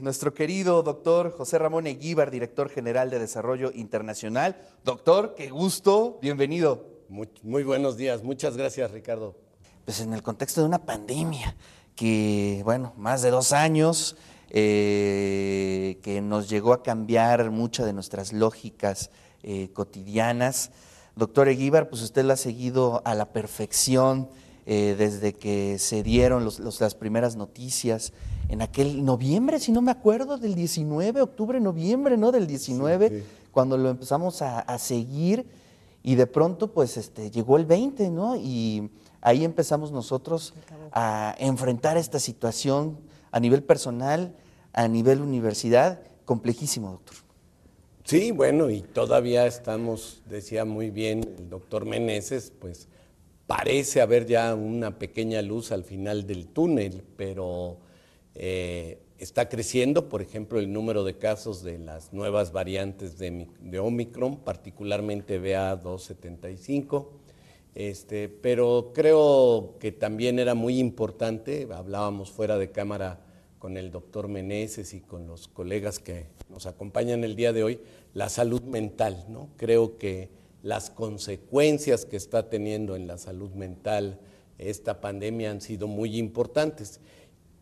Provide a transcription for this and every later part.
Nuestro querido doctor José Ramón Eguíbar, director general de Desarrollo Internacional. Doctor, qué gusto, bienvenido. Muy, muy, buenos días, muchas gracias Ricardo. Pues en el contexto de una pandemia que, bueno, más de dos años, eh, que nos llegó a cambiar muchas de nuestras lógicas eh, cotidianas. Doctor Eguíbar, pues usted la ha seguido a la perfección eh, desde que se dieron las primeras noticias en aquel noviembre, si no me acuerdo, del 19, octubre, noviembre, ¿no? Del 19, cuando lo empezamos a, seguir y de pronto pues este, llegó el 20, ¿no? Y ahí empezamos nosotros a enfrentar esta situación a nivel personal, a nivel universidad, complejísimo, doctor. Sí, bueno, y todavía estamos, decía muy bien el doctor Meneses, pues parece haber ya una pequeña luz al final del túnel, pero eh, está creciendo, por ejemplo, el número de casos de las nuevas variantes de, Omicron, particularmente BA275. Este, pero creo que también era muy importante, hablábamos fuera de cámara con el doctor Meneses y con los colegas que nos acompañan el día de hoy, la salud mental. ¿no? Creo que las consecuencias que está teniendo en la salud mental esta pandemia han sido muy importantes.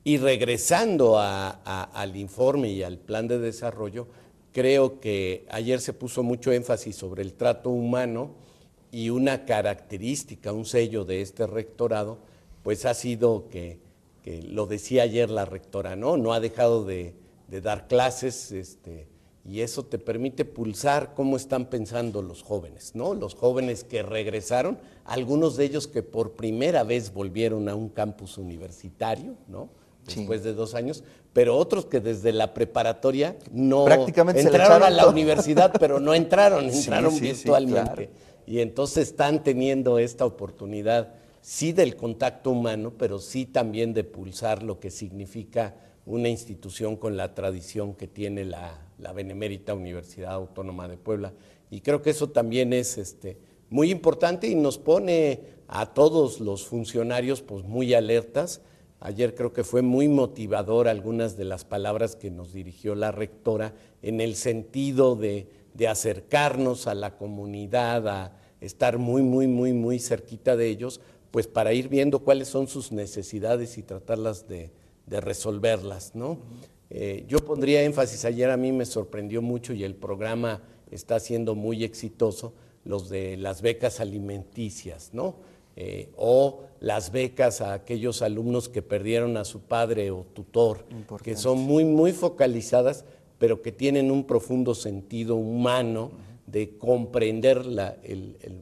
Y regresando al informe y al plan de desarrollo, creo que ayer se puso mucho énfasis sobre el trato humano y una característica, un sello de este rectorado, pues ha sido que, lo decía ayer la rectora, ¿no? No ha dejado de, dar clases, este, y eso te permite pulsar cómo están pensando los jóvenes, ¿no? Los jóvenes que regresaron, algunos de ellos que por primera vez volvieron a un campus universitario, ¿no? después de dos años, pero otros que desde la preparatoria no Prácticamente entraron a la universidad, pero no entraron, entraron virtualmente. Y entonces están teniendo esta oportunidad, sí del contacto humano, pero sí también de pulsar lo que significa una institución con la tradición que tiene la, Benemérita Universidad Autónoma de Puebla. Y creo que eso también es este, muy importante y nos pone a todos los funcionarios pues, muy alertas Ayer creo que fue muy motivador algunas de las palabras que nos dirigió la rectora en el sentido de, acercarnos a la comunidad, a estar muy, muy, muy, muy cerquita de ellos, pues para ir viendo cuáles son sus necesidades y tratarlas de, resolverlas. ¿no? Eh, yo pondría énfasis, ayer a mí me sorprendió mucho y el programa está siendo muy exitoso, los de las becas alimenticias, ¿no? Eh, o las becas a aquellos alumnos que perdieron a su padre o tutor, que son muy, muy focalizadas, pero que tienen un profundo sentido humano de comprender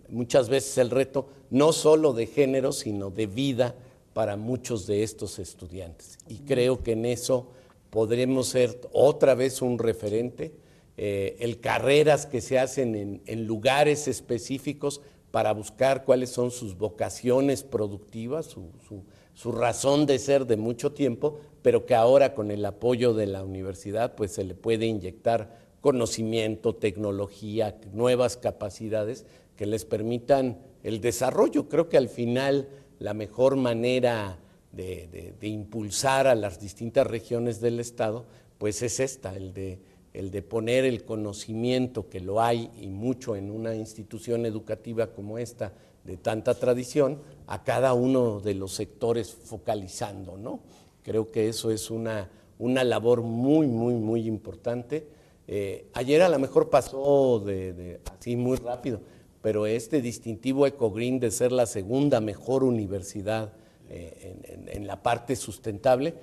muchas veces el reto, no solo de género, sino de vida para muchos de estos estudiantes. Y creo que en eso podremos ser otra vez un referente. Eh, el carreras que se hacen en, lugares específicos para buscar cuáles son sus vocaciones productivas, su, razón de ser de mucho tiempo, pero que ahora con el apoyo de la universidad pues se le puede inyectar conocimiento, tecnología, nuevas capacidades que les permitan el desarrollo. Creo que al final la mejor manera de impulsar a las distintas regiones del Estado pues es esta, el de el de poner el conocimiento que lo hay y mucho en una institución educativa como esta de tanta tradición a cada uno de los sectores focalizando, ¿no? Creo que eso es una, una labor muy, muy, muy importante. Eh, ayer a lo mejor pasó de, así muy rápido, pero este distintivo EcoGreen de ser la segunda mejor universidad eh, en la parte sustentable,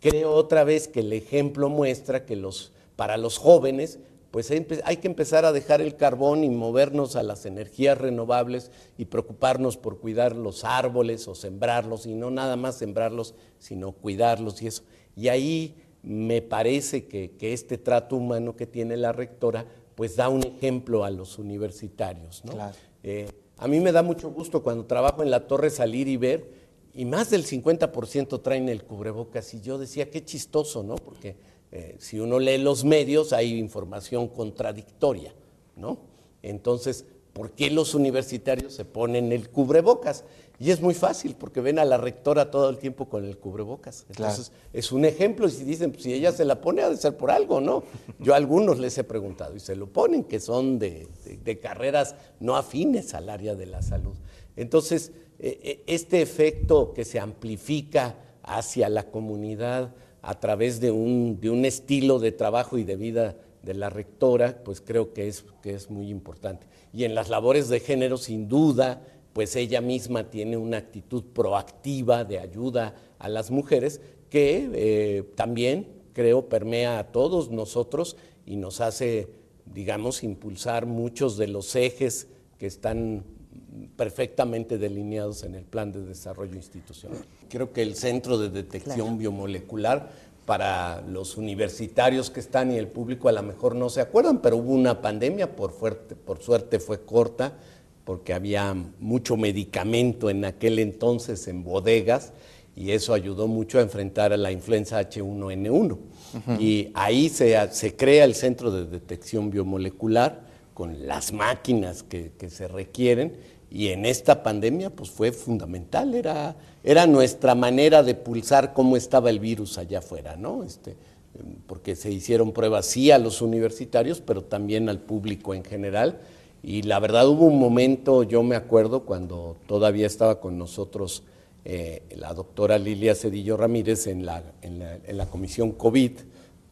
creo otra vez que el ejemplo muestra que los para los jóvenes, pues hay que empezar a dejar el carbón y movernos a las energías renovables y preocuparnos por cuidar los árboles o sembrarlos, y no nada más sembrarlos, sino cuidarlos y eso. Y ahí me parece que, este trato humano que tiene la rectora, pues da un ejemplo a los universitarios. Eh, a mí me da mucho gusto cuando trabajo en la torre salir y ver, y más del 50% traen el cubrebocas, y yo decía, qué chistoso, ¿no? Porque eh, si uno lee los medios hay información contradictoria, ¿no? Entonces, ¿por qué los universitarios se ponen el cubrebocas? Y es muy fácil porque ven a la rectora todo el tiempo con el cubrebocas. Entonces es un ejemplo y si dicen, pues, si ella se la pone ha de ser por algo, ¿no? Yo a algunos les he preguntado y se lo ponen que son de, carreras no afines al área de la salud. Entonces, eh, eh, este efecto que se amplifica hacia la comunidad a través de un, de un estilo de trabajo y de vida de la rectora, pues creo que es, que es muy importante. Y en las labores de género, sin duda, pues ella misma tiene una actitud proactiva de ayuda a las mujeres que eh, también creo permea a todos nosotros y nos hace, digamos, impulsar muchos de los ejes que están perfectamente delineados en el plan de desarrollo institucional. Creo que el centro de detección biomolecular para los universitarios que están y el público a lo mejor no se acuerdan, pero hubo una pandemia, por, fuerte, por suerte fue corta, porque había mucho medicamento en aquel entonces en bodegas y eso ayudó mucho a enfrentar a la influenza H1N1. Y ahí se, se, crea el centro de detección biomolecular con las máquinas que, que se requieren y en esta pandemia pues fue fundamental, era, era nuestra manera de pulsar cómo estaba el virus allá afuera, ¿no? Este, porque se hicieron pruebas sí a los universitarios, pero también al público en general. Y la verdad hubo un momento, yo me acuerdo, cuando todavía estaba con nosotros eh, la doctora Lilia Cedillo Ramírez en la, en la, en la comisión COVID,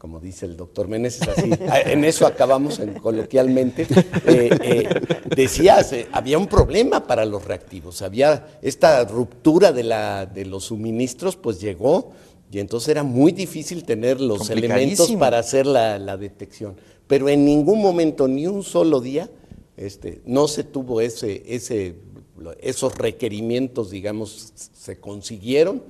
como dice el doctor Meneses, así, en eso acabamos coloquialmente, eh, eh, decías, eh, había un problema para los reactivos, había esta ruptura de, la, de los suministros, pues llegó, y entonces era muy difícil tener los elementos para hacer la, la, detección. Pero en ningún momento, ni un solo día, este, no se tuvo ese, ese, esos requerimientos, digamos, se consiguieron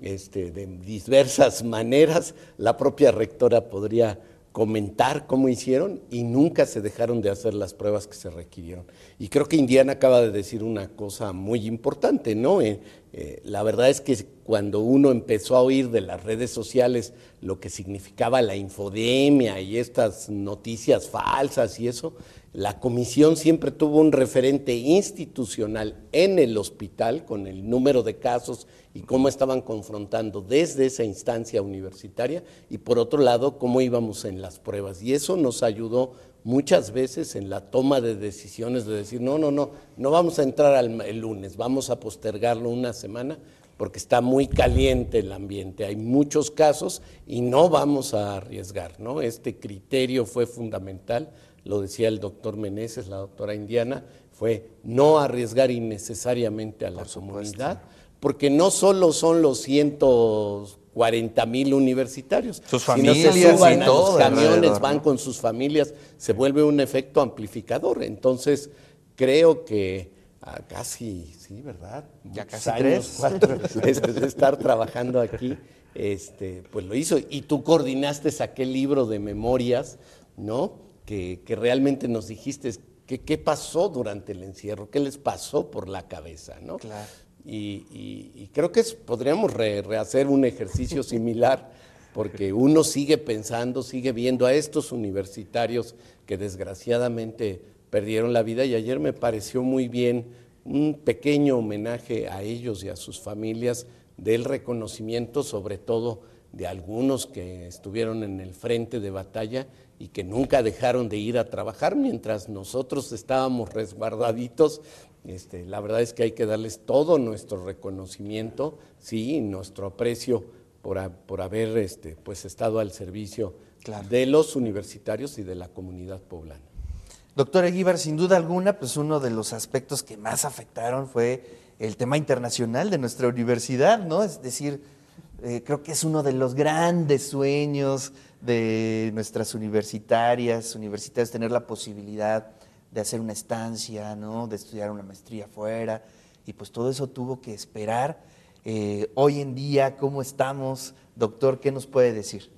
este, de diversas maneras. La propia rectora podría comentar cómo hicieron y nunca se dejaron de hacer las pruebas que se requirieron. Y creo que Indiana acaba de decir una cosa muy importante, ¿no? Eh, eh, la verdad es que cuando uno empezó a oír de las redes sociales lo que significaba la infodemia y estas noticias falsas y eso, la comisión siempre tuvo un referente institucional en el hospital con el número de casos y cómo estaban confrontando desde esa instancia universitaria y por otro lado cómo íbamos en las pruebas. Y eso nos ayudó muchas veces en la toma de decisiones de decir, no, no, no, no vamos a entrar el lunes, vamos a postergarlo una semana porque está muy caliente el ambiente, hay muchos casos y no vamos a arriesgar, ¿no? Este criterio fue fundamental lo decía el doctor Meneses, la doctora Indiana, fue no arriesgar innecesariamente a la comunidad, porque no solo son los 140 mil universitarios, sus familias se suban los camiones, van con sus familias, se vuelve un efecto amplificador. Entonces, creo que casi, sí, ¿verdad? Ya casi tres. Cuatro, de estar trabajando aquí, este, pues lo hizo. Y tú coordinaste aquel libro de memorias, ¿no? que, realmente nos dijiste que, qué pasó durante el encierro, qué les pasó por la cabeza, ¿no? Claro. Y, creo que podríamos rehacer un ejercicio similar, porque uno sigue pensando, sigue viendo a estos universitarios que desgraciadamente perdieron la vida y ayer me pareció muy bien un pequeño homenaje a ellos y a sus familias del reconocimiento sobre todo de algunos que estuvieron en el frente de batalla y que nunca dejaron de ir a trabajar mientras nosotros estábamos resguardaditos. Este, la verdad es que hay que darles todo nuestro reconocimiento, sí, nuestro aprecio por, por haber este, pues, estado al servicio de los universitarios y de la comunidad poblana. Doctor Eguíbar, sin duda alguna, pues uno de los aspectos que más afectaron fue el tema internacional de nuestra universidad, ¿no? Es decir, eh, creo que es uno de los grandes sueños de nuestras universitarias, universitarios, tener la posibilidad de hacer una estancia, ¿no? de estudiar una maestría afuera, y pues todo eso tuvo que esperar. Eh, hoy en día, ¿cómo estamos? Doctor, ¿qué nos puede decir?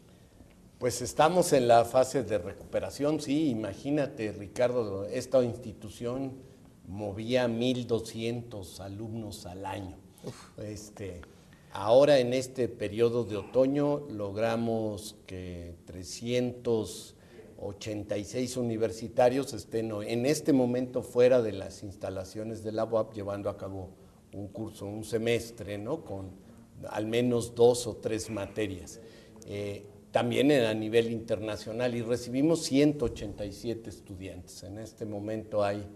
Pues estamos en la fase de recuperación, sí, imagínate, Ricardo, esta institución movía 1.200 alumnos al año. Este, Ahora en este periodo de otoño logramos que 386 universitarios estén en este momento fuera de las instalaciones de la UAP llevando a cabo un curso, un semestre, ¿no? Con al menos dos o tres materias. Eh, también a nivel internacional y recibimos 187 estudiantes. En este momento hay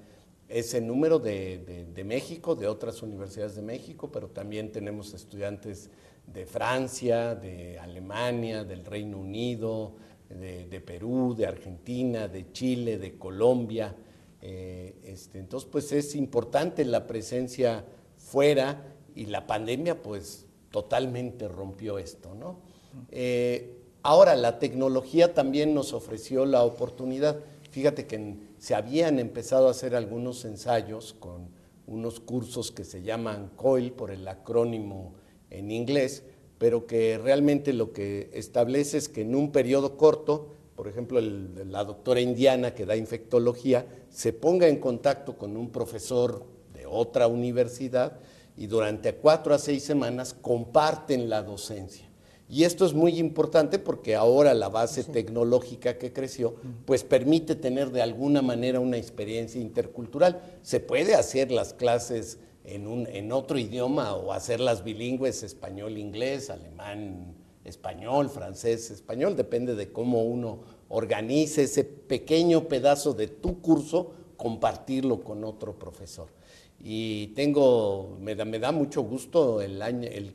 ese número de, México, de otras universidades de México, pero también tenemos estudiantes de Francia, de Alemania, del Reino Unido, de, Perú, de Argentina, de Chile, de Colombia. Eh, este, entonces, pues es importante la presencia fuera y la pandemia, pues totalmente rompió esto, ¿no? Eh, ahora, la tecnología también nos ofreció la oportunidad. Fíjate que se habían empezado a hacer algunos ensayos con unos cursos que se llaman COIL por el acrónimo en inglés, pero que realmente lo que establece es que en un periodo corto, por ejemplo, la doctora indiana que da infectología, se ponga en contacto con un profesor de otra universidad y durante cuatro a seis semanas comparten la docencia. Y esto es muy importante porque ahora la base tecnológica que creció, pues permite tener de alguna manera una experiencia intercultural. Se puede hacer las clases en, un, en otro idioma o hacerlas bilingües, español-inglés, alemán-español, francés-español, depende de cómo uno organice ese pequeño pedazo de tu curso, compartirlo con otro profesor. Y tengo, me da, me da mucho gusto el año, el,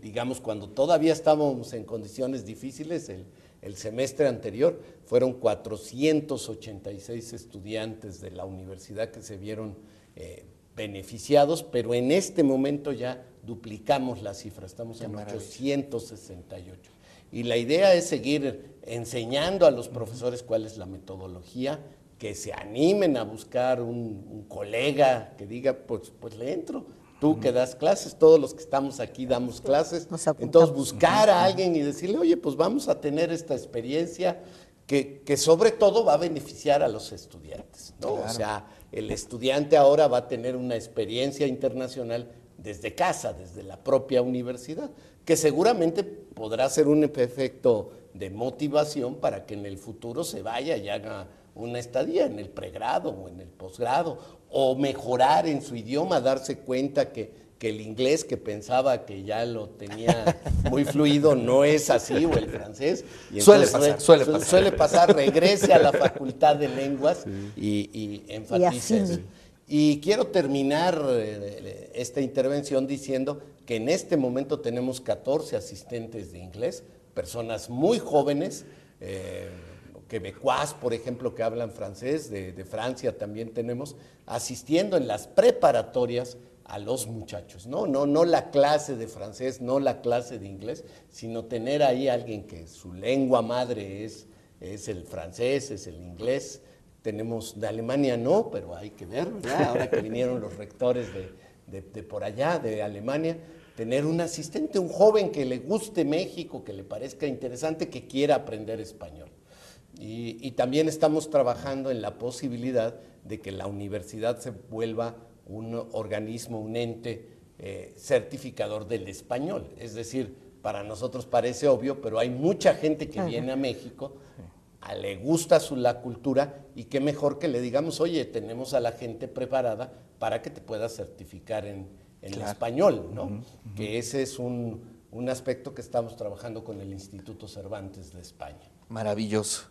digamos, cuando todavía estábamos en condiciones difíciles, el, el, semestre anterior, fueron 486 estudiantes de la universidad que se vieron eh, beneficiados, pero en este momento ya duplicamos la cifra, estamos en 868. Y la idea es seguir enseñando a los profesores cuál es la metodología, que se animen a buscar un, colega que diga, pues, pues le entro. Tú que das clases, todos los que estamos aquí damos clases. Entonces buscar a alguien y decirle, oye, pues vamos a tener esta experiencia que, sobre todo va a beneficiar a los estudiantes. ¿no? O sea, el estudiante ahora va a tener una experiencia internacional desde casa, desde la propia universidad, que seguramente podrá ser un efecto de motivación para que en el futuro se vaya y haga una estadía en el pregrado o en el posgrado, o mejorar en su idioma, darse cuenta que, el inglés que pensaba que ya lo tenía muy fluido no es así, o el francés. Y suele, pasar, suele, pasar, suele pasar. regrese a la facultad de lenguas y, y, enfatice Y quiero terminar eh, esta intervención diciendo que en este momento tenemos 14 asistentes de inglés, personas muy jóvenes. Eh, quebecuas, por ejemplo, que hablan francés, de, Francia también tenemos, asistiendo en las preparatorias a los muchachos, ¿no? ¿no? No la clase de francés, no la clase de inglés, sino tener ahí alguien que su lengua madre es, es el francés, es el inglés. Tenemos de Alemania no, pero hay que ver. Ahora que vinieron los rectores de, de por allá, de Alemania, tener un asistente, un joven que le guste México, que le parezca interesante, que quiera aprender español. Y, también estamos trabajando en la posibilidad de que la universidad se vuelva un organismo, un ente eh, certificador del español. Es decir, para nosotros parece obvio, pero hay mucha gente que viene a México, a, le gusta su, la cultura y qué mejor que le digamos, oye, tenemos a la gente preparada para que te puedas certificar en, en español, ¿no? Que ese es un, un aspecto que estamos trabajando con el Instituto Cervantes de España. Maravilloso.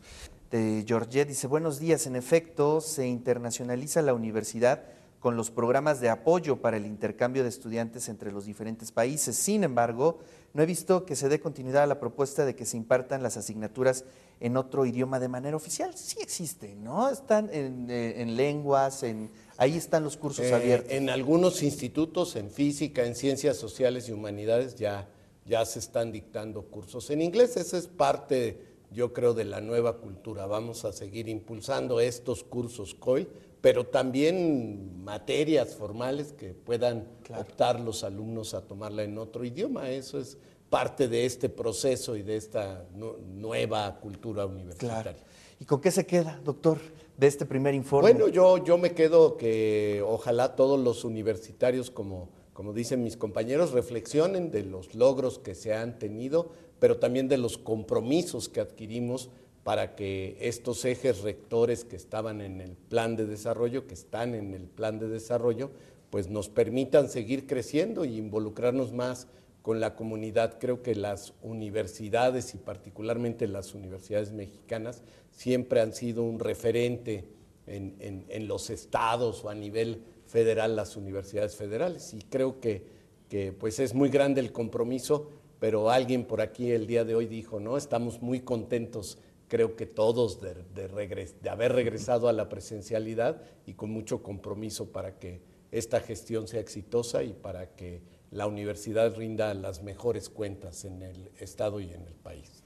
De Georgette dice, buenos días, en efecto, se internacionaliza la universidad con los programas de apoyo para el intercambio de estudiantes entre los diferentes países. Sin embargo, no he visto que se dé continuidad a la propuesta de que se impartan las asignaturas en otro idioma de manera oficial. Sí existe, ¿no? Están en, eh, lenguas, en, ahí están los cursos eh, abiertos. En algunos institutos, en física, en ciencias sociales y humanidades, ya, ya se están dictando cursos en inglés. Esa es parte yo creo, de la nueva cultura. Vamos a seguir impulsando estos cursos COI, pero también materias formales que puedan optar los alumnos a tomarla en otro idioma. Eso es parte de este proceso y de esta nueva cultura universitaria. ¿Y con qué se queda, doctor, de este primer informe? Bueno, yo, yo me quedo que ojalá todos los universitarios, como, como dicen mis compañeros, reflexionen de los logros que se han tenido, pero también de los compromisos que adquirimos para que estos ejes rectores que estaban en el plan de desarrollo, que están en el plan de desarrollo, pues nos permitan seguir creciendo y involucrarnos más con la comunidad. Creo que las universidades y particularmente las universidades mexicanas siempre han sido un referente en, los estados o a nivel federal, las universidades federales. Y creo que, pues es muy grande el compromiso, pero alguien por aquí el día de hoy dijo, no, estamos muy contentos creo que todos de, de, haber regresado a la presencialidad y con mucho compromiso para que esta gestión sea exitosa y para que la universidad rinda las mejores cuentas en el Estado y en el país.